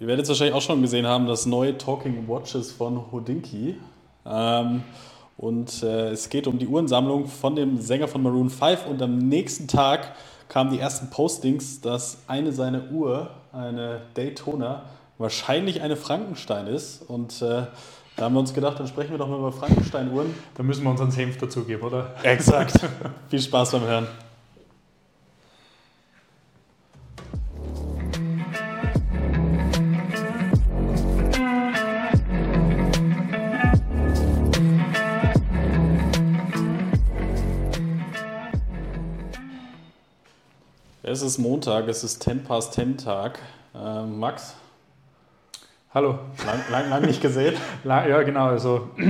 Ihr werdet es wahrscheinlich auch schon gesehen haben, das neue Talking Watches von Hodinky. Ähm, und äh, es geht um die Uhrensammlung von dem Sänger von Maroon 5. Und am nächsten Tag kamen die ersten Postings, dass eine seiner Uhr, eine Daytona, wahrscheinlich eine Frankenstein ist. Und äh, da haben wir uns gedacht, dann sprechen wir doch mal über Frankenstein-Uhren. Da müssen wir unseren Senf dazugeben, oder? Exakt. Viel Spaß beim Hören. Es ist Montag, es ist 10 past 10 Tag. Äh, Max? Hallo. Lang, lang, lang nicht gesehen? ja, genau. Also, wir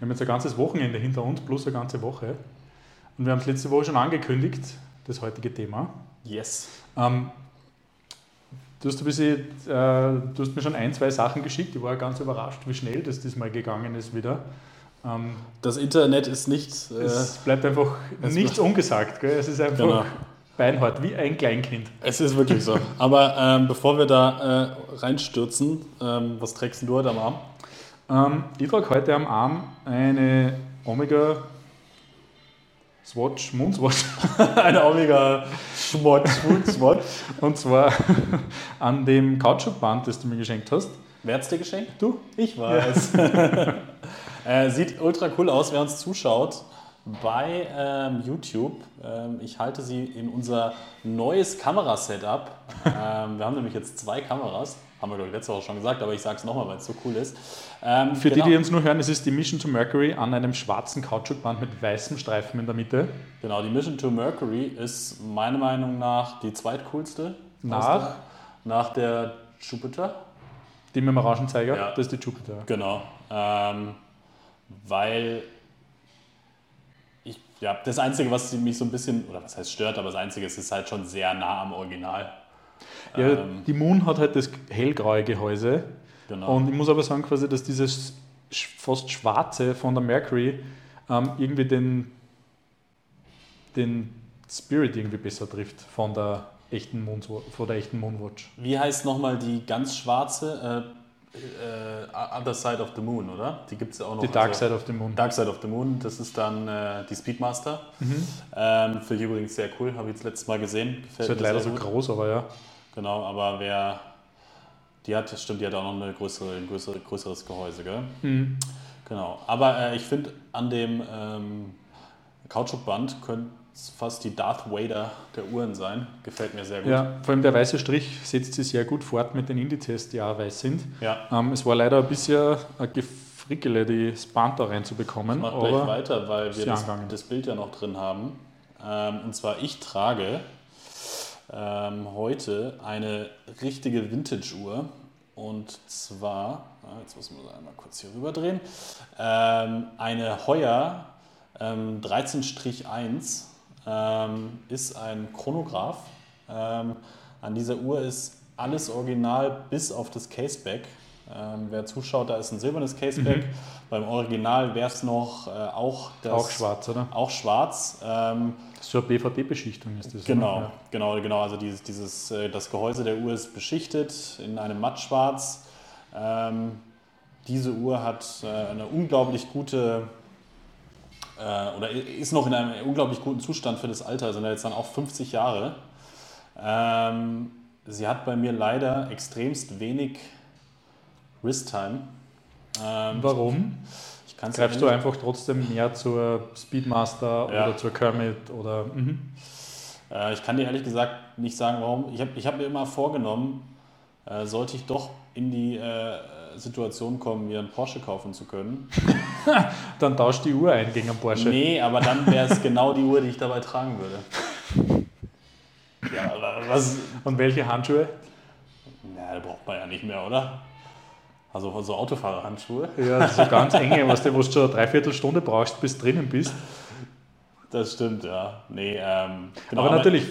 haben jetzt ein ganzes Wochenende hinter uns, plus eine ganze Woche. Und wir haben es letzte Woche schon angekündigt, das heutige Thema. Yes. Ähm, du, hast ein bisschen, äh, du hast mir schon ein, zwei Sachen geschickt. Ich war ganz überrascht, wie schnell das diesmal gegangen ist wieder. Ähm, das Internet ist nicht. Äh, es bleibt einfach nichts ungesagt. Gell? Es ist einfach. Genau beinhart, wie ein Kleinkind. Es ist wirklich so. Aber ähm, bevor wir da äh, reinstürzen, ähm, was trägst du heute am Arm? Ähm, ich trage heute am Arm eine Omega Swatch, Moonswatch. eine Omega Swatch. Und zwar an dem Kautschukband, das du mir geschenkt hast. Wer hat es dir geschenkt? Du? Ich weiß. Ja. äh, sieht ultra cool aus, wer uns zuschaut bei ähm, YouTube. Ähm, ich halte sie in unser neues Kamerasetup. ähm, wir haben nämlich jetzt zwei Kameras. Haben wir, glaube ich, letzte Woche schon gesagt, aber ich sage es nochmal, weil es so cool ist. Ähm, Für genau. die, die uns nur hören, es ist die Mission to Mercury an einem schwarzen Kautschukband mit weißem Streifen in der Mitte. Genau, die Mission to Mercury ist meiner Meinung nach die zweitcoolste. Nach? Der, nach der Jupiter. Die mit dem Orangenzeiger? Ja. Das ist die Jupiter. Genau. Ähm, weil ja, das Einzige, was mich so ein bisschen, oder was heißt stört, aber das Einzige ist, ist halt schon sehr nah am Original. Ja, ähm, die Moon hat halt das hellgraue Gehäuse. Genau. Und ich muss aber sagen, quasi, dass dieses fast schwarze von der Mercury ähm, irgendwie den, den Spirit irgendwie besser trifft von der echten, Moon, von der echten Moonwatch. Wie heißt nochmal die ganz schwarze? Äh, äh, Other Side of the Moon, oder? Die gibt es ja auch noch. Die Dark also, Side of the Moon. Dark Side of the Moon, das ist dann äh, die Speedmaster. Mhm. Ähm, Finde ich übrigens sehr cool, habe ich das letzte Mal gesehen. Gefällt ist halt leider so gut. groß, aber ja. Genau, aber wer. Die hat, stimmt, die hat auch noch eine größere, ein größere, größeres Gehäuse, gell? Mhm. Genau. Aber äh, ich finde, an dem ähm, Kautschukband könnte fast die Darth Vader der Uhren sein. Gefällt mir sehr gut. Ja, vor allem der weiße Strich setzt sich sehr gut fort mit den Indizes, die auch weiß sind. Ja. Ähm, es war leider ein bisschen ein Gefrickele, die Span da reinzubekommen. Ich mache gleich weiter, weil wir das, das, Bild ja noch drin haben. Ähm, und zwar, ich trage ähm, heute eine richtige Vintage-Uhr. Und zwar, jetzt müssen wir einmal kurz hier rüber drehen, ähm, eine Heuer 13-1 ähm, ist ein Chronograph. Ähm, an dieser Uhr ist alles original bis auf das Caseback. Ähm, wer zuschaut, da ist ein silbernes Caseback. Mhm. Beim Original wäre es noch äh, auch das, Auch schwarz, oder? Auch schwarz. Ähm, so eine BVB-Beschichtung ist das. Genau, ja. genau, genau. Also dieses, dieses, äh, das Gehäuse der Uhr ist beschichtet in einem Mattschwarz. Ähm, diese Uhr hat äh, eine unglaublich gute äh, oder ist noch in einem unglaublich guten Zustand für das Alter, sind ja jetzt dann auch 50 Jahre. Ähm, sie hat bei mir leider extremst wenig Wrist-Time. Ähm, Warum? Ich, ich Greifst du einfach trotzdem mehr zur Speedmaster ja. oder zur Kermit oder? Mhm. Äh, ich kann dir ehrlich gesagt nicht sagen, warum. Ich habe ich hab mir immer vorgenommen, äh, sollte ich doch in die äh, Situation kommen, mir einen Porsche kaufen zu können. dann tauscht die Uhr ein gegen einen Porsche. Nee, aber dann wäre es genau die Uhr, die ich dabei tragen würde. Ja, was? Und welche Handschuhe? Na, da braucht man ja nicht mehr, oder? Also so Autofahrerhandschuhe. Ja, so ganz enge, was du, wo du schon eine Dreiviertelstunde brauchst, bis du drinnen bist. Das stimmt, ja. Nee, ähm, genau, aber natürlich,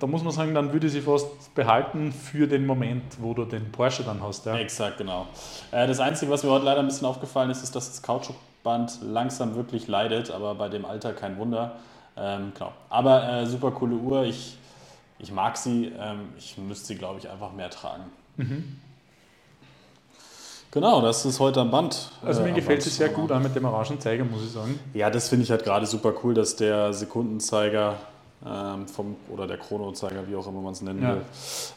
da muss man sagen, dann würde sie fast behalten für den Moment, wo du den Porsche dann hast. Ja. Exakt, genau. Äh, das Einzige, was mir heute leider ein bisschen aufgefallen ist, ist, dass das Kautschukband langsam wirklich leidet, aber bei dem Alter kein Wunder. Ähm, genau. Aber äh, super coole Uhr. Ich, ich mag sie. Ähm, ich müsste sie, glaube ich, einfach mehr tragen. Mhm. Genau, das ist heute am Band. Also mir äh, gefällt es sehr gut an mit dem Orangenzeiger, muss ich sagen. Ja, das finde ich halt gerade super cool, dass der Sekundenzeiger ähm, vom, oder der Chronozeiger, wie auch immer man es nennen ja. will,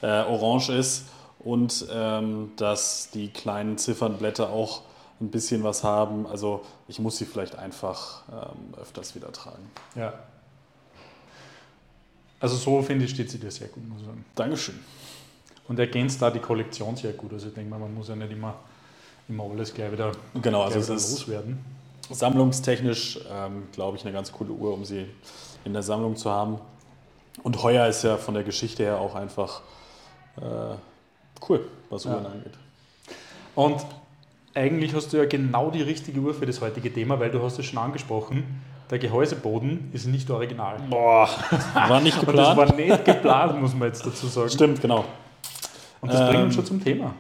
äh, orange ist und ähm, dass die kleinen Ziffernblätter auch ein bisschen was haben. Also ich muss sie vielleicht einfach ähm, öfters wieder tragen. Ja. Also so finde ich, steht sie dir sehr gut, muss ich sagen. Dankeschön. Und ergänzt da die Kollektion sehr gut. Also ich denke mal, man muss ja nicht immer, immer alles gleich wieder, genau, also wieder loswerden. Sammlungstechnisch, ähm, glaube ich, eine ganz coole Uhr, um sie in der Sammlung zu haben. Und heuer ist ja von der Geschichte her auch einfach äh, cool, was Uhren ja. angeht. Und eigentlich hast du ja genau die richtige Uhr für das heutige Thema, weil du hast es schon angesprochen. Der Gehäuseboden ist nicht original. Boah, war nicht geplant. das war nicht geplant, muss man jetzt dazu sagen. Stimmt, genau. Und das ähm, bringt uns schon zum Thema.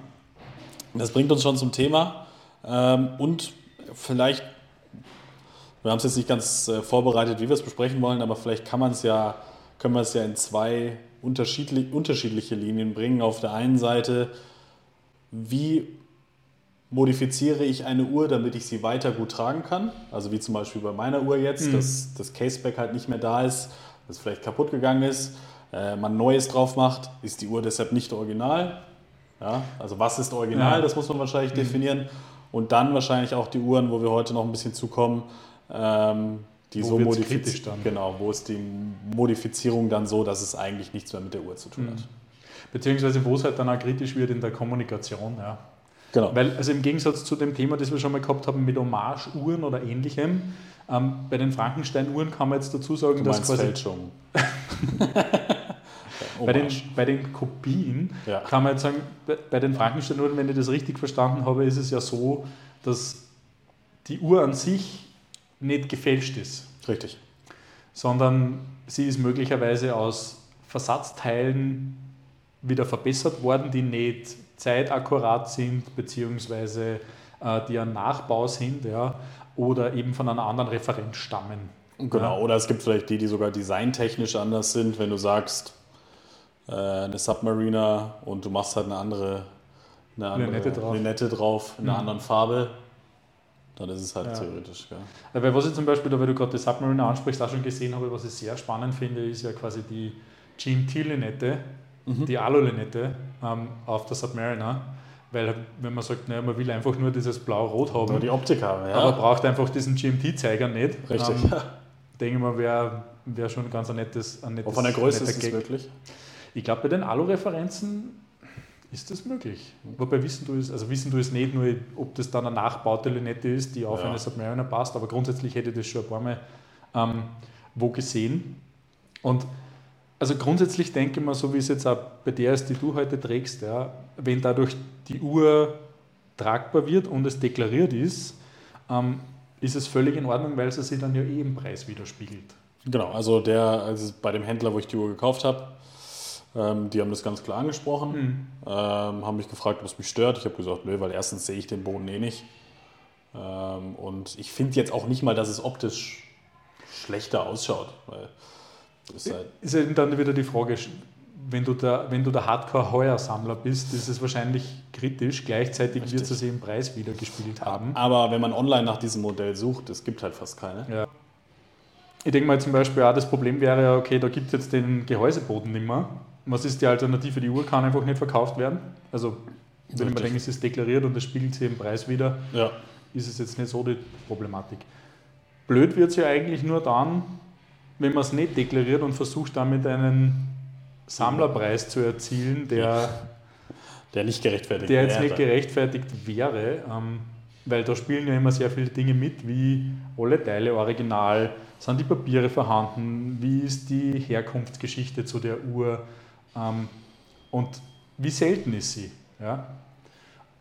Das bringt uns schon zum Thema. Ähm, und vielleicht, wir haben es jetzt nicht ganz äh, vorbereitet, wie wir es besprechen wollen, aber vielleicht kann man es ja, können wir es ja in zwei unterschiedlich, unterschiedliche Linien bringen. Auf der einen Seite, wie modifiziere ich eine Uhr, damit ich sie weiter gut tragen kann. Also wie zum Beispiel bei meiner Uhr jetzt, mhm. dass das Caseback halt nicht mehr da ist, das vielleicht kaputt gegangen ist, äh, man Neues drauf macht, ist die Uhr deshalb nicht original. Ja, also was ist original, ja. das muss man wahrscheinlich mhm. definieren. Und dann wahrscheinlich auch die Uhren, wo wir heute noch ein bisschen zukommen, ähm, die wo so modifiziert. Genau, wo ist die Modifizierung dann so, dass es eigentlich nichts mehr mit der Uhr zu tun mhm. hat. Beziehungsweise wo es halt dann auch kritisch wird in der Kommunikation. Ja. Genau. Weil, also im Gegensatz zu dem Thema, das wir schon mal gehabt haben mit Hommage-Uhren oder ähnlichem, ähm, bei den Frankenstein-Uhren kann man jetzt dazu sagen, du dass quasi. Fälschung. bei, den, bei den Kopien ja. kann man jetzt sagen, bei, bei den Frankenstein-Uhren, wenn ich das richtig verstanden habe, ist es ja so, dass die Uhr an sich nicht gefälscht ist. Richtig. Sondern sie ist möglicherweise aus Versatzteilen wieder verbessert worden, die nicht zeitakkurat sind, beziehungsweise äh, die ein Nachbau sind, ja, oder eben von einer anderen Referenz stammen. Genau, ja. oder es gibt vielleicht die, die sogar designtechnisch anders sind, wenn du sagst, äh, eine Submariner und du machst halt eine andere, eine andere Linette drauf, Linette drauf in einer mhm. anderen Farbe, dann ist es halt ja. theoretisch. Gell. Ja, weil was ich zum Beispiel, weil du gerade die Submariner ansprichst, auch schon gesehen habe, was ich sehr spannend finde, ist ja quasi die GMT-Linette, mhm. die Alu-Linette ähm, auf der Submariner. Weil wenn man sagt, naja, man will einfach nur dieses Blau-Rot haben. Nur die Optik haben, ja. Aber braucht einfach diesen GMT-Zeiger nicht. Richtig. Ähm, denke ich mal, wäre wär schon ganz ein nettes, ein nettes Von der Größe ist es möglich? Ich glaube, bei den Alu-Referenzen ist das möglich. Wobei wissen du es, also wissen du es nicht nur, ob das dann eine nachbaute Linette ist, die auf ja. eine Submariner passt, aber grundsätzlich hätte ich das schon ein paar Mal ähm, wo gesehen. Und also grundsätzlich denke ich mal, so wie es jetzt auch bei der ist, die du heute trägst, ja, wenn dadurch die Uhr tragbar wird und es deklariert ist, ähm, ist es völlig in Ordnung, weil sie sich dann ja eh im Preis widerspiegelt. Genau, also der, also bei dem Händler, wo ich die Uhr gekauft habe, ähm, die haben das ganz klar angesprochen, mhm. ähm, haben mich gefragt, ob es mich stört. Ich habe gesagt, nö, weil erstens sehe ich den Boden eh nicht. Ähm, und ich finde jetzt auch nicht mal, dass es optisch schlechter ausschaut. Ist, halt ist eben dann wieder die Frage, wenn du der, wenn du der Hardcore-Heuersammler bist, ist es wahrscheinlich kritisch. Gleichzeitig Richtig. wird es im Preis wieder gespielt haben. Aber wenn man online nach diesem Modell sucht, es gibt halt fast keine. Ja. Ich denke mal zum Beispiel auch, das Problem wäre ja, okay, da gibt es jetzt den Gehäuseboden nicht mehr. Was ist die Alternative? Die Uhr kann einfach nicht verkauft werden. Also, wenn Richtig. man denkt, es ist deklariert und es spiegelt sich im Preis wieder, ja. ist es jetzt nicht so die Problematik. Blöd wird es ja eigentlich nur dann, wenn man es nicht deklariert und versucht damit einen Sammlerpreis zu erzielen, der, der nicht gerechtfertigt der jetzt wäre. nicht gerechtfertigt wäre, ähm, weil da spielen ja immer sehr viele Dinge mit, wie alle Teile original, sind die Papiere vorhanden, wie ist die Herkunftsgeschichte zu der Uhr ähm, und wie selten ist sie. Ja?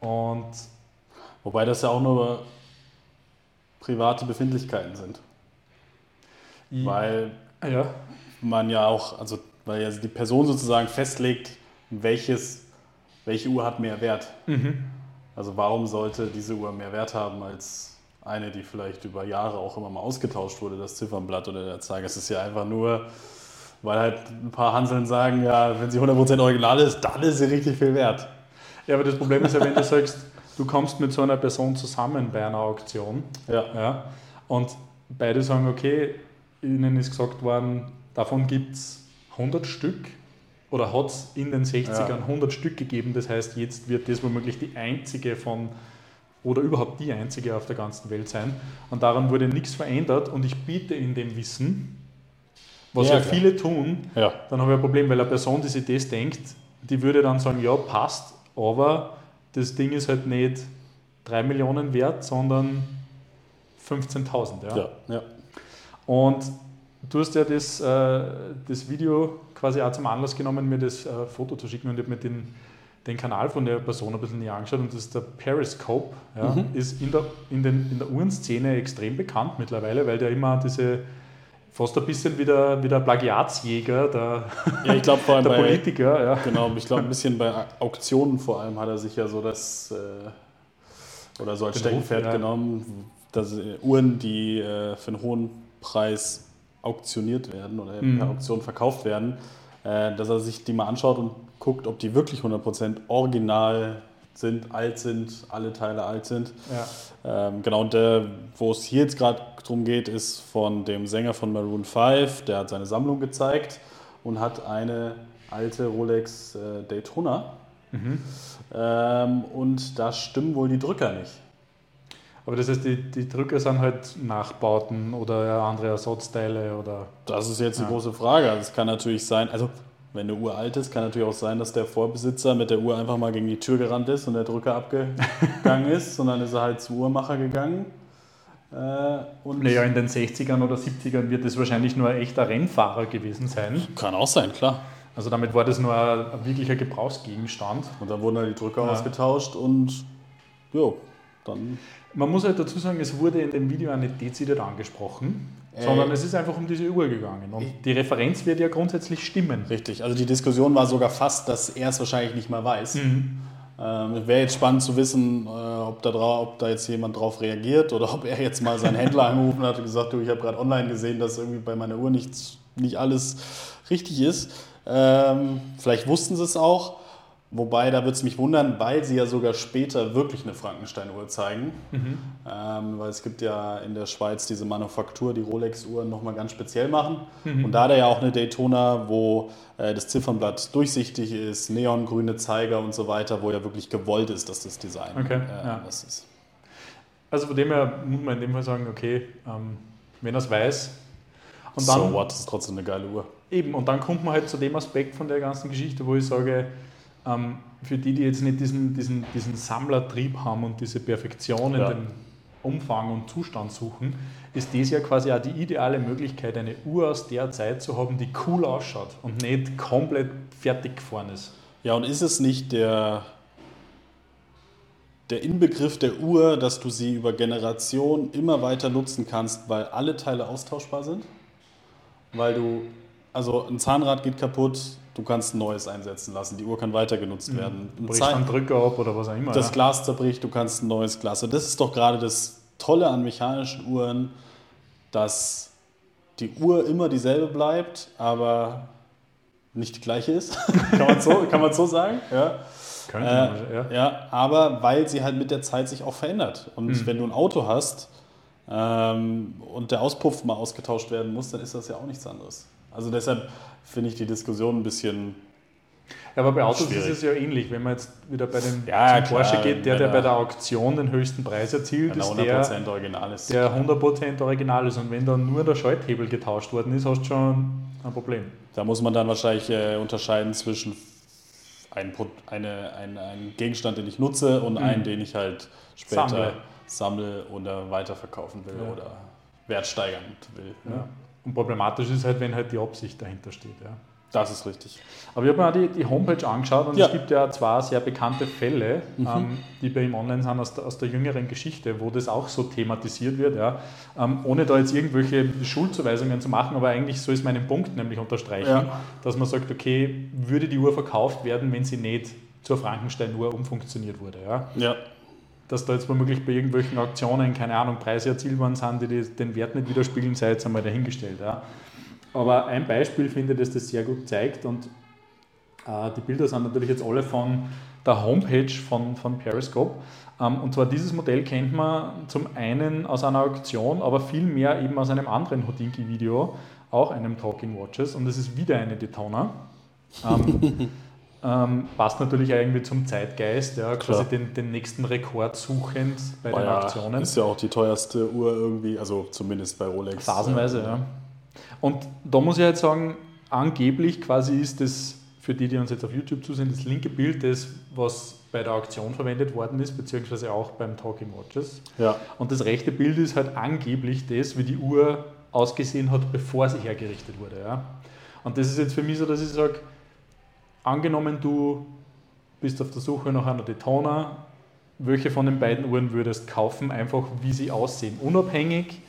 Und Wobei das ja auch nur private Befindlichkeiten sind. Weil ja. man ja auch, also weil ja die Person sozusagen festlegt, welches, welche Uhr hat mehr Wert. Mhm. Also warum sollte diese Uhr mehr Wert haben als eine, die vielleicht über Jahre auch immer mal ausgetauscht wurde, das Ziffernblatt oder der Zeiger. Es ist ja einfach nur, weil halt ein paar Hanseln sagen, ja, wenn sie 100% original ist, dann ist sie richtig viel wert. Ja, aber das Problem ist ja, wenn du sagst, du kommst mit so einer Person zusammen bei einer Auktion. Ja. ja und beide sagen, okay, ihnen ist gesagt worden, davon gibt es 100 Stück oder hat es in den 60ern ja. 100 Stück gegeben. Das heißt, jetzt wird das womöglich die einzige von oder überhaupt die einzige auf der ganzen Welt sein. Und daran wurde nichts verändert und ich biete in dem Wissen, was ja, ja viele tun, ja. dann habe ich ein Problem, weil eine Person, die sich das denkt, die würde dann sagen, ja, passt, aber das Ding ist halt nicht 3 Millionen wert, sondern 15.000. Ja? Ja, ja. Und du hast ja das, äh, das Video quasi auch zum Anlass genommen, mir das äh, Foto zu schicken und ich habe mir den, den Kanal von der Person ein bisschen näher angeschaut und das ist der Periscope. Ja, mhm. Ist in der, in, den, in der Uhrenszene extrem bekannt mittlerweile, weil der immer diese fast ein bisschen wie der, wie der Plagiatsjäger, der, ja, ich vor allem der bei, Politiker. Ja. Genau, ich glaube ein bisschen bei Auktionen vor allem hat er sich ja so das äh, oder so als Steckenpferd ja. genommen, dass äh, Uhren, die äh, für einen hohen Preis auktioniert werden oder mhm. per Auktion verkauft werden, äh, dass er sich die mal anschaut und guckt, ob die wirklich 100% original sind, alt sind, alle Teile alt sind. Ja. Ähm, genau, und der, wo es hier jetzt gerade drum geht, ist von dem Sänger von Maroon 5, der hat seine Sammlung gezeigt und hat eine alte Rolex äh, Daytona. Mhm. Ähm, und da stimmen wohl die Drücker nicht. Aber das heißt, die, die Drücker sind halt Nachbauten oder andere Ersatzteile oder. Das ist jetzt die große Frage. Das also kann natürlich sein, also wenn eine Uhr alt ist, kann natürlich auch sein, dass der Vorbesitzer mit der Uhr einfach mal gegen die Tür gerannt ist und der Drücker abgegangen ist, sondern ist er halt zu Uhrmacher gegangen. Äh, und naja, in den 60ern oder 70ern wird es wahrscheinlich nur ein echter Rennfahrer gewesen sein. Kann auch sein, klar. Also damit war das nur ein, ein wirklicher Gebrauchsgegenstand. Und dann wurden halt die Drücker ja. ausgetauscht und jo, dann man muss halt dazu sagen, es wurde in dem Video auch nicht dezidiert angesprochen, äh, sondern es ist einfach um diese Uhr gegangen. Und die Referenz wird ja grundsätzlich stimmen. Richtig, also die Diskussion war sogar fast, dass er es wahrscheinlich nicht mal weiß. Mhm. Ähm, Wäre jetzt spannend zu wissen, äh, ob, da ob da jetzt jemand drauf reagiert oder ob er jetzt mal seinen Händler angerufen hat und gesagt, du, ich habe gerade online gesehen, dass irgendwie bei meiner Uhr nicht, nicht alles richtig ist. Ähm, vielleicht wussten sie es auch. Wobei, da würde es mich wundern, weil sie ja sogar später wirklich eine Frankenstein-Uhr zeigen. Mhm. Ähm, weil es gibt ja in der Schweiz diese Manufaktur, die Rolex-Uhren nochmal ganz speziell machen. Mhm. Und da hat er ja auch eine Daytona, wo äh, das Ziffernblatt durchsichtig ist, neongrüne Zeiger und so weiter, wo ja wirklich gewollt ist, dass das Design okay. äh, ja. das ist. Also von dem her muss man in dem Fall sagen, okay, ähm, wenn er es weiß. Und dann, so what, das ist trotzdem eine geile Uhr. Eben, und dann kommt man halt zu dem Aspekt von der ganzen Geschichte, wo ich sage, ähm, für die, die jetzt nicht diesen, diesen, diesen Sammlertrieb haben und diese Perfektion in ja. dem Umfang und Zustand suchen, ist das ja quasi auch die ideale Möglichkeit, eine Uhr aus der Zeit zu haben, die cool ausschaut und nicht komplett fertig gefahren ist. Ja, und ist es nicht der, der Inbegriff der Uhr, dass du sie über Generationen immer weiter nutzen kannst, weil alle Teile austauschbar sind? Weil du, also ein Zahnrad geht kaputt, du kannst ein neues einsetzen lassen. Die Uhr kann weiter genutzt mhm. werden. Mhm. Bricht ein Drücker ab oder was auch immer. Das ja. Glas zerbricht, du kannst ein neues Glas. Und das ist doch gerade das Tolle an mechanischen Uhren, dass die Uhr immer dieselbe bleibt, aber nicht die gleiche ist. kann, man so, kann man so sagen? Ja. Könnte äh, ja. ja. Aber weil sie halt mit der Zeit sich auch verändert. Und mhm. wenn du ein Auto hast ähm, und der Auspuff mal ausgetauscht werden muss, dann ist das ja auch nichts anderes. Also deshalb finde ich die Diskussion ein bisschen. Ja, aber bei Autos schwierig. ist es ja ähnlich. Wenn man jetzt wieder bei den ja, Porsche geht, der, der bei der Auktion den höchsten Preis erzielt, ist der, original ist. der 100% original ist. Und wenn dann nur der Schalthebel getauscht worden ist, hast du schon ein Problem. Da muss man dann wahrscheinlich äh, unterscheiden zwischen ein, eine, ein, ein Gegenstand, den ich nutze und mhm. einen, den ich halt später sammle, sammle oder weiterverkaufen will ja. oder wertsteigern will. Ja. Und problematisch ist halt, wenn halt die Absicht dahinter steht. Ja. Das ist richtig. Aber ich habe mir auch die, die Homepage angeschaut und ja. es gibt ja zwei sehr bekannte Fälle, mhm. ähm, die bei ihm online sind aus der, aus der jüngeren Geschichte, wo das auch so thematisiert wird. Ja. Ähm, ohne da jetzt irgendwelche Schuldzuweisungen zu machen, aber eigentlich so ist mein Punkt nämlich unterstreichen, ja. dass man sagt, okay, würde die Uhr verkauft werden, wenn sie nicht zur Frankenstein-Uhr umfunktioniert wurde. Ja. ja dass da jetzt womöglich bei irgendwelchen Auktionen, keine Ahnung, Preise erzielt worden sind, die den Wert nicht widerspiegeln, sei jetzt einmal dahingestellt. Ja. Aber ein Beispiel finde ich, das das sehr gut zeigt und Äh, die Bilder sind natürlich jetzt alle von der Homepage von, von Periscope. Ähm, und zwar dieses Modell kennt man zum einen aus einer Auktion, aber viel mehr eben aus einem anderen Houdinki-Video, auch einem Talking Watches. Und das ist wieder eine Daytona. Ähm, ähm, passt natürlich irgendwie zum Zeitgeist, ja, quasi den, den, nächsten Rekord suchend bei War den Auktionen. Ist ja auch die teuerste Uhr irgendwie, also zumindest bei Rolex. Phasenweise, ja. Und da muss ich halt sagen, angeblich quasi ist das, für die, die uns jetzt auf YouTube zusehen, das linke Bild das, was bei der Auktion verwendet worden ist, beziehungsweise auch beim Talking Watches. Ja. Und das rechte Bild ist halt angeblich das, wie die Uhr ausgesehen hat, bevor sie hergerichtet wurde. Ja. Und das ist jetzt für mich so, dass ich sage, angenommen du bist auf der Suche nach einer Daytona, welche von den beiden Uhren würdest kaufen, einfach wie sie aussehen, unabhängig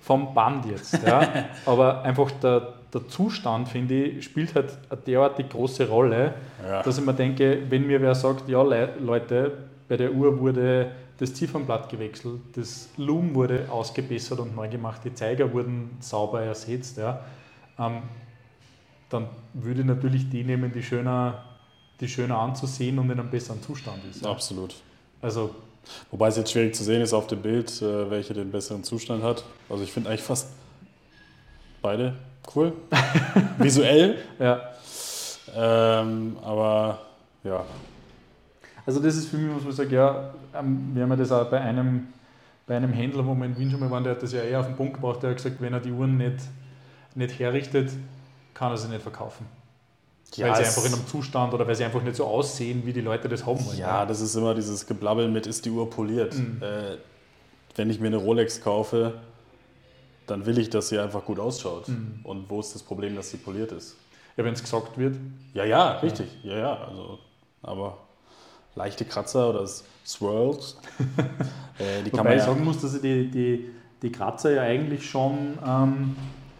vom Band jetzt. Ja? Aber einfach der, der Zustand, finde ich, spielt halt eine derartig große Rolle, ja. dass ich mir denke, wenn mir wer sagt, ja Leute, bei der Uhr wurde das Ziffernblatt gewechselt, das Loom wurde ausgebessert und neu gemacht, die Zeiger wurden sauber ersetzt, ja, ähm, dann würde ich natürlich die nehmen, die schöner, die schöner anzusehen und in einem besseren Zustand ist. Ja. Absolut. Also Wobei es jetzt schwierig zu sehen ist auf dem Bild, äh, welche den besseren Zustand hat. Also ich finde eigentlich fast beide cool. Visuell. Ja. Ähm, aber ja. Also das ist für mich, muss man sagen, ja, ähm, wir haben ja das auch bei einem, bei einem Händler, wo wir in Wien schon mal waren, der hat das ja eher auf den Punkt gebracht, der hat gesagt, wenn er die Uhren nicht, nicht herrichtet, kann er sie nicht verkaufen. Ja, weil sie einfach in einem Zustand oder weil sie einfach nicht so aussehen, wie die Leute das haben wollen. Ja, das ist immer dieses Geblabbel mit, ist die Uhr poliert. Mhm. Äh, wenn ich mir eine Rolex kaufe, dann will ich, dass sie einfach gut ausschaut. Mhm. Und wo ist das Problem, dass sie poliert ist? Ja, wenn es gesagt wird. Ja, ja, richtig. Ja, ja. ja also, aber leichte Kratzer oder Swirls, äh, die Wobei kann man ja ich sagen muss, dass ich die, die, die Kratzer ja eigentlich schon ähm,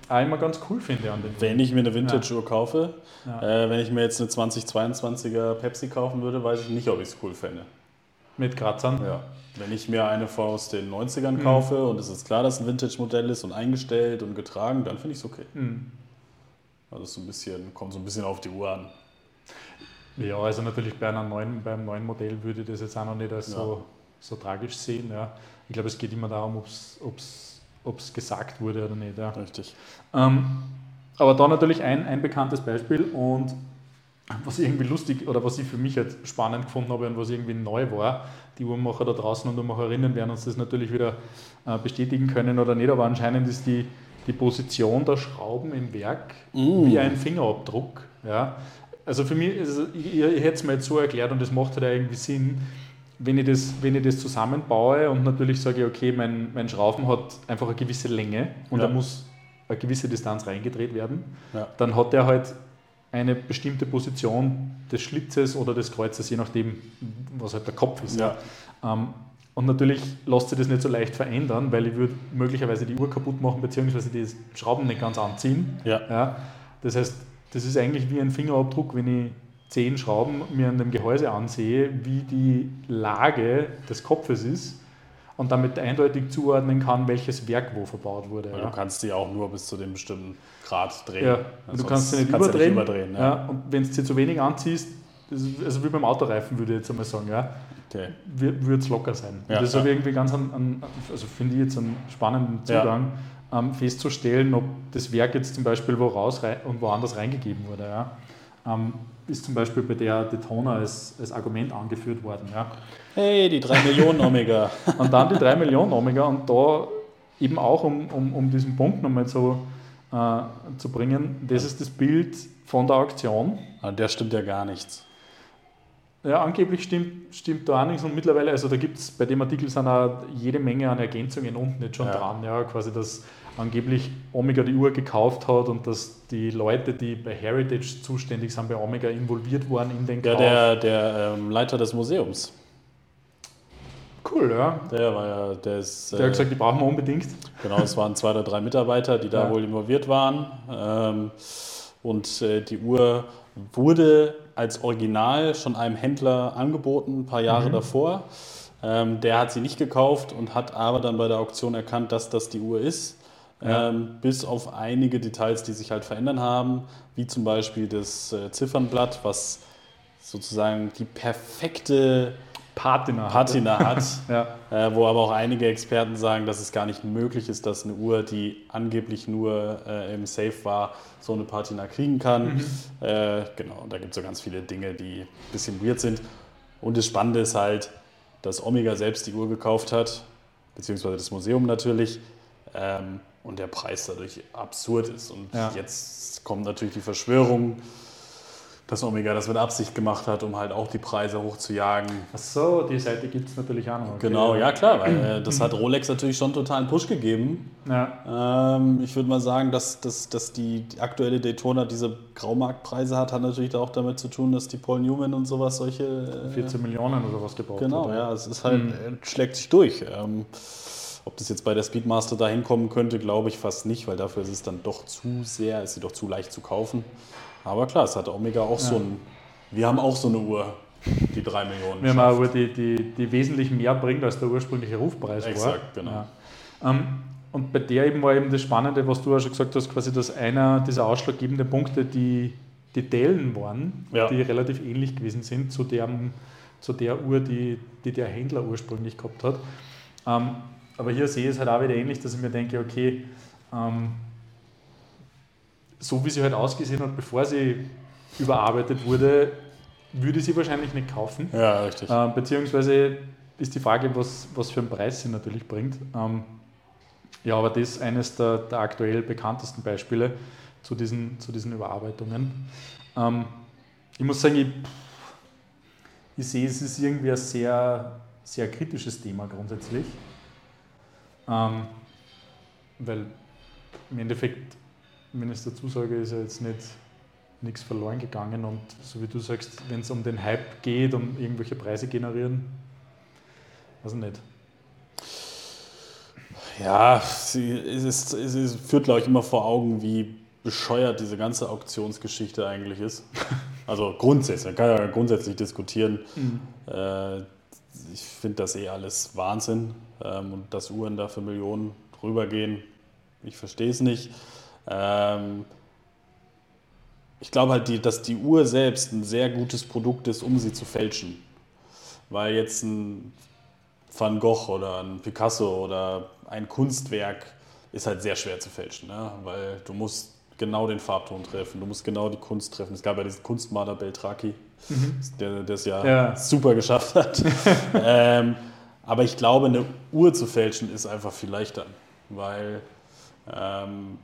auch immer ganz cool finde an den Wenn ich mir eine Vintage-Uhr ja. kaufe, ja. Äh, wenn ich mir jetzt eine 2022er Pepsi kaufen würde, weiß ich nicht, ob ich es cool fände. Mit Kratzern? Ja. Wenn ich mir eine aus den 90ern mhm. kaufe und es ist klar, dass es ein Vintage-Modell ist und eingestellt und getragen, dann finde ich es okay. Mhm. Also so ein bisschen, kommt so ein bisschen auf die Uhr an. Ja, also natürlich bei einem neuen, beim neuen Modell würde ich das jetzt auch noch nicht als ja. so, so tragisch sehen. Ja. Ich glaube, es geht immer darum, ob es ob es gesagt wurde oder nicht. Ja. Richtig. Ähm, aber da natürlich ein, ein bekanntes Beispiel und was irgendwie lustig oder was ich für mich jetzt spannend gefunden habe und was irgendwie neu war, die Uhrmacher da draußen und Uhrmacherinnen werden uns das natürlich wieder äh, bestätigen können oder nicht, aber anscheinend ist die, die Position der Schrauben im Werk mm. wie ein Fingerabdruck. Ja. Also für mich, also ich, ich hätte es mir jetzt so erklärt und das macht halt irgendwie Sinn, wenn ich, das, wenn ich das zusammenbaue und natürlich sage, okay, mein, mein Schrauben hat einfach eine gewisse Länge und ja. da muss eine gewisse Distanz reingedreht werden, ja. dann hat er halt eine bestimmte Position des Schlitzes oder des Kreuzes, je nachdem, was halt der Kopf ist. Ja. Ähm, und natürlich lässt sich das nicht so leicht verändern, weil ich würde möglicherweise die Uhr kaputt machen, beziehungsweise die Schrauben nicht ganz anziehen. Ja. Ja, das heißt, das ist eigentlich wie ein Fingerabdruck, wenn ich zehn Schrauben mir an dem Gehäuse ansehe, wie die Lage des Kopfes ist und damit eindeutig zuordnen kann, welches Werk wo verbaut wurde. Ja. Du kannst die auch nur bis zu dem bestimmten Grad drehen. Ja, du kannst sie nicht kannst überdrehen. Nicht überdrehen ja. ja. und wenn du sie zu wenig anziehst, also wie beim Autoreifen würde ich jetzt einmal sagen, ja, okay. würde es locker sein. Ja, das ist aber irgendwie ganz, an, an, also finde ich jetzt einen spannenden Zugang, ähm, festzustellen, ob das Werk jetzt zum Beispiel wo raus und woanders reingegeben wurde. Ja. Ähm, ist zum Beispiel bei der Daytona als, als Argument angeführt worden. Ja. Hey, die 3 Millionen Omega. und dann die 3 Millionen Omega und da eben auch, um, um, um diesen Punkt nochmal zu, äh, zu bringen, das ist das Bild von der Auktion. An der stimmt ja gar nichts. Ja, angeblich stimmt, stimmt da auch nichts und mittlerweile, also da gibt es bei dem Artikel sind auch jede Menge an Ergänzungen unten jetzt schon ja. dran, ja, quasi das angeblich Omega die Uhr gekauft hat und dass die Leute, die bei Heritage zuständig sind, bei Omega involviert waren in den Kauf. Ja, der, der ähm, Leiter des Museums. Cool, ja. Der war ja, der ist. Der hat gesagt, die brauchen wir unbedingt. Genau, es waren zwei oder drei Mitarbeiter, die da ja. wohl involviert waren. Ähm, und äh, die Uhr wurde als Original schon einem Händler angeboten, ein paar Jahre mhm. davor. Ähm, der hat sie nicht gekauft und hat aber dann bei der Auktion erkannt, dass das die Uhr ist Ja. Ähm, bis auf einige Details, die sich halt verändern haben, wie zum Beispiel das äh, Ziffernblatt, was sozusagen die perfekte Patina, Patina hat, ja. äh, wo aber auch einige Experten sagen, dass es gar nicht möglich ist, dass eine Uhr, die angeblich nur äh, im Safe war, so eine Patina kriegen kann. Mhm. Äh, genau, da gibt es so ganz viele Dinge, die ein bisschen weird sind. Und das Spannende ist halt, dass Omega selbst die Uhr gekauft hat, beziehungsweise das Museum natürlich, ähm, und der Preis dadurch absurd ist. Und ja. jetzt kommt natürlich die Verschwörung dass Omega das mit Absicht gemacht hat, um halt auch die Preise hochzujagen. Ach so, die Seite gibt es natürlich auch noch. Okay. Genau, ja klar, weil äh, das hat Rolex natürlich schon total einen Push gegeben. Ja. Ähm, ich würde mal sagen, dass, dass, dass die, die, aktuelle Daytona diese Graumarktpreise hat, hat natürlich auch damit zu tun, dass die Paul Newman und sowas solche... Äh, 14 Millionen oder was gebaut genau, hat. Genau, ja, es ist halt, mhm. schlägt sich durch. Ähm, ob das jetzt bei der Speedmaster da hinkommen könnte, glaube ich fast nicht, weil dafür ist es dann doch zu sehr, ist sie doch zu leicht zu kaufen. Aber klar, es hat Omega auch ja. so ein. Wir haben auch so eine Uhr, die 3 Millionen. Wir haben eine Uhr, die, die, die wesentlich mehr bringt, als der ursprüngliche Rufpreis Exakt, war. Exakt, genau. Ja. Ähm, und bei der eben war eben das Spannende, was du auch schon gesagt hast, quasi, dass einer dieser ausschlaggebenden Punkte die, die Dellen waren, ja. die relativ ähnlich gewesen sind zu der, zu der Uhr, die, die der Händler ursprünglich gehabt hat. Ähm, aber hier sehe ich es halt auch wieder ähnlich, dass ich mir denke, okay, ähm, so wie sie halt ausgesehen hat, bevor sie überarbeitet wurde, würde sie wahrscheinlich nicht kaufen. Ja, richtig. Äh, beziehungsweise ist die Frage, was, was für einen Preis sie natürlich bringt. Ähm, ja, aber das ist eines der, der, aktuell bekanntesten Beispiele zu diesen, zu diesen Überarbeitungen. Ähm, ich muss sagen, ich, ich sehe, es ist irgendwie ein sehr, sehr kritisches Thema grundsätzlich. Ähm, weil im Endeffekt wenn ich es dazu sage, ist ja jetzt nicht nichts verloren gegangen. Und so wie du sagst, wenn es um den Hype geht, um irgendwelche Preise generieren, ich nicht. Ja, es, ist, es ist, führt, glaube ich, immer vor Augen, wie bescheuert diese ganze Auktionsgeschichte eigentlich ist. Also grundsätzlich, man kann ja grundsätzlich diskutieren. Mhm. Äh, ich finde das eh alles Wahnsinn. Ähm, und dass Uhren da für Millionen rübergehen, ich verstehe es nicht. Ähm, ich glaube halt, die, dass die Uhr selbst ein sehr gutes Produkt ist, um sie zu fälschen. Weil jetzt ein Van Gogh oder ein Picasso oder ein Kunstwerk ist halt sehr schwer zu fälschen, ne? weil du musst genau den Farbton treffen, du musst genau die Kunst treffen. Es gab ja diesen Kunstmaler Beltraki, mhm. der es ja, ja, super geschafft hat. ähm, aber ich glaube, eine Uhr zu fälschen ist einfach viel leichter, weil ähm,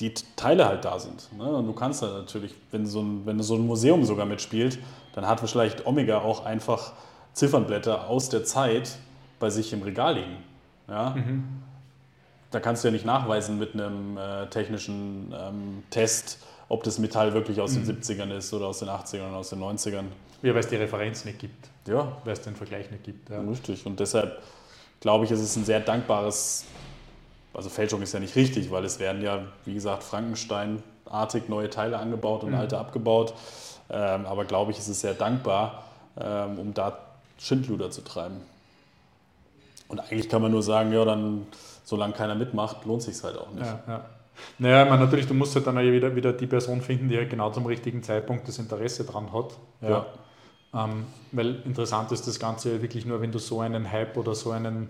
die Teile halt da sind. Ne? Und du kannst da natürlich, wenn so, ein, wenn so ein Museum sogar mitspielt, dann hat vielleicht Omega auch einfach Ziffernblätter aus der Zeit bei sich im Regal liegen. Ja? Mhm. Da kannst du ja nicht nachweisen mit einem äh, technischen ähm, Test, ob das Metall wirklich aus mhm. den 70ern ist oder aus den 80ern oder aus den 90ern. Ja, weil es die Referenz nicht gibt. Ja. Weil es den Vergleich nicht gibt. Ja. Richtig. Und deshalb glaube ich, ist es ein sehr dankbares also Fälschung ist ja nicht richtig, weil es werden ja, wie gesagt, Frankenstein-artig neue Teile angebaut und mhm. alte abgebaut. Ähm, aber glaube ich, ist es sehr dankbar, ähm, um da Schindluder zu treiben. Und eigentlich kann man nur sagen, ja, dann, solange keiner mitmacht, lohnt sich halt auch nicht. Ja, ja. Naja, ich meine, natürlich, du musst halt dann wieder, wieder die Person finden, die halt genau zum richtigen Zeitpunkt das Interesse dran hat. Ja. ja. Ähm, weil interessant ist das Ganze wirklich nur, wenn du so einen Hype oder so einen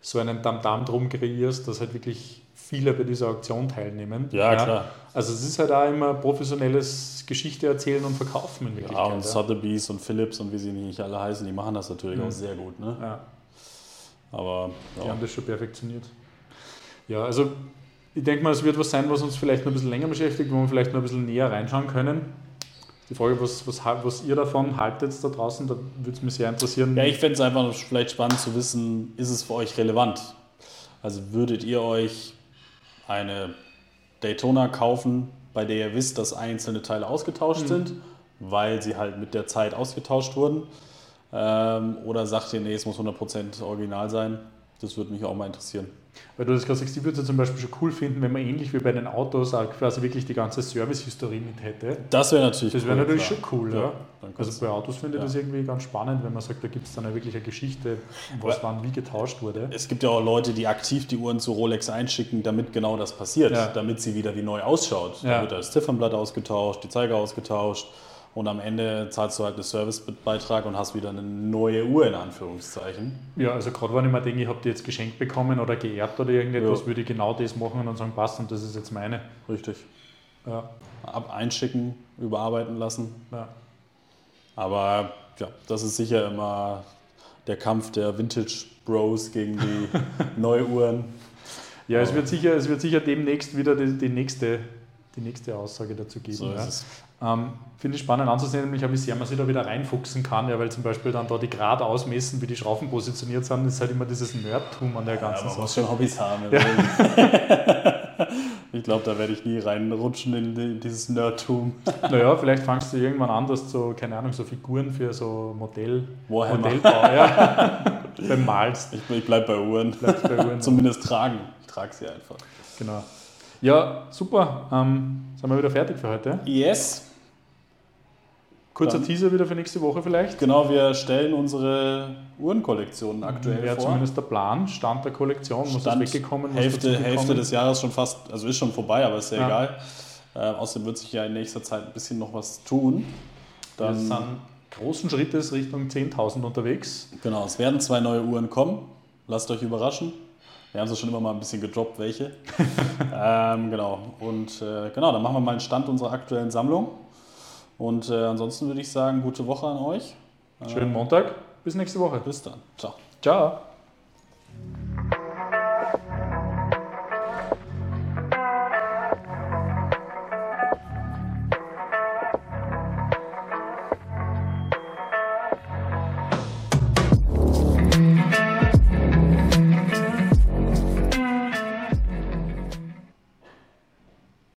so einen Tamtam drum kreierst, dass halt wirklich viele bei dieser Auktion teilnehmen. Ja, ja, klar. Also es ist halt auch immer professionelles Geschichte erzählen und verkaufen in Wirklichkeit. Ja, und ja. Sotheby's und Philips und wie sie nicht alle heißen, die machen das natürlich mhm. auch sehr gut. Ne? Ja. Aber ja. Die haben das schon perfektioniert. Ja, also ich denke mal, es wird was sein, was uns vielleicht noch ein bisschen länger beschäftigt, wo wir vielleicht noch ein bisschen näher reinschauen können. Die Frage, was, was, was ihr davon haltet da draußen, da würde es mich sehr interessieren. Ja, ich fände es einfach vielleicht spannend zu wissen, ist es für euch relevant? Also würdet ihr euch eine Daytona kaufen, bei der ihr wisst, dass einzelne Teile ausgetauscht mhm. sind, weil sie halt mit der Zeit ausgetauscht wurden? Ähm, oder sagt ihr, nee, es muss 100% original sein? Das würde mich auch mal interessieren. Weil du das gerade sagst, ich würde es zum Beispiel schon cool finden, wenn man ähnlich wie bei den Autos auch quasi wirklich die ganze Service-Historie mit hätte. Das wäre natürlich Das wäre cool, natürlich klar. schon cool, ja. dann Also bei Autos finde ich ja. das irgendwie ganz spannend, wenn man sagt, da gibt es dann ja wirklich eine Geschichte, was wann wie getauscht wurde. Es gibt ja auch Leute, die aktiv die Uhren zu Rolex einschicken, damit genau das passiert, Ja. damit sie wieder wie neu ausschaut. Ja. Da wird das Ziffernblatt ausgetauscht, die Zeiger ausgetauscht und am Ende zahlst du halt einen Servicebeitrag und hast wieder eine neue Uhr in Anführungszeichen. Ja, also gerade wenn ich mir denke, ich habe die jetzt geschenkt bekommen oder geerbt oder irgendetwas, Ja. würde ich genau das machen und dann sagen, passt und das ist jetzt meine. Richtig. Ja, Ab einschicken, überarbeiten lassen. ja. Aber ja, das ist sicher immer der Kampf der Vintage Bros gegen die Neuuhren. ja es, wird sicher, es wird sicher demnächst wieder die, die, nächste, die nächste Aussage dazu geben. So ja. Ähm, Finde ich spannend anzusehen, nämlich wie sehr man sich da wieder reinfuchsen kann, ja, weil zum Beispiel dann da die Grad ausmessen, wie die Schrauben positioniert sind, ist halt immer dieses Nerdtum an der Ja, ganzen man Sache. muss schon Hobbys haben. ich glaube, da werde ich nie reinrutschen in die- dieses Nerdtum. Naja, vielleicht fangst du irgendwann an, dass du, keine Ahnung, so Figuren für so Modell, Warhammer. Modellbau, ja, beim Malst. Ich, ich bleibe bei Uhren. Bleibst bei Uhren. Zumindest tragen. Ich trage sie einfach. Genau. Ja, super. Ähm, sind wir wieder fertig für heute? Yes. Kurzer Dann- Teaser wieder für nächste Woche vielleicht. Genau, wir stellen unsere Uhrenkollektionen aktuell Wäre vor. zumindest der Plan, Stand der Kollektion, was Stand ist weggekommen, was Hälfte. Hälfte des Jahres schon fast, also ist schon vorbei, aber ist ja, Ja. egal. Äh, außerdem wird sich ja in nächster Zeit ein bisschen noch was tun. Wir Dann, sind großen Schrittes Richtung 10.000 unterwegs. genau, es werden zwei neue Uhren kommen. Lasst euch überraschen. Wir haben sie schon immer mal ein bisschen gedroppt, welche. ähm, genau. Und äh, genau, dann machen wir mal einen Stand unserer aktuellen Sammlung. Und äh, ansonsten würde ich sagen, gute Woche an euch. Schönen Montag, bis nächste Woche. Bis dann. Ciao. Ciao.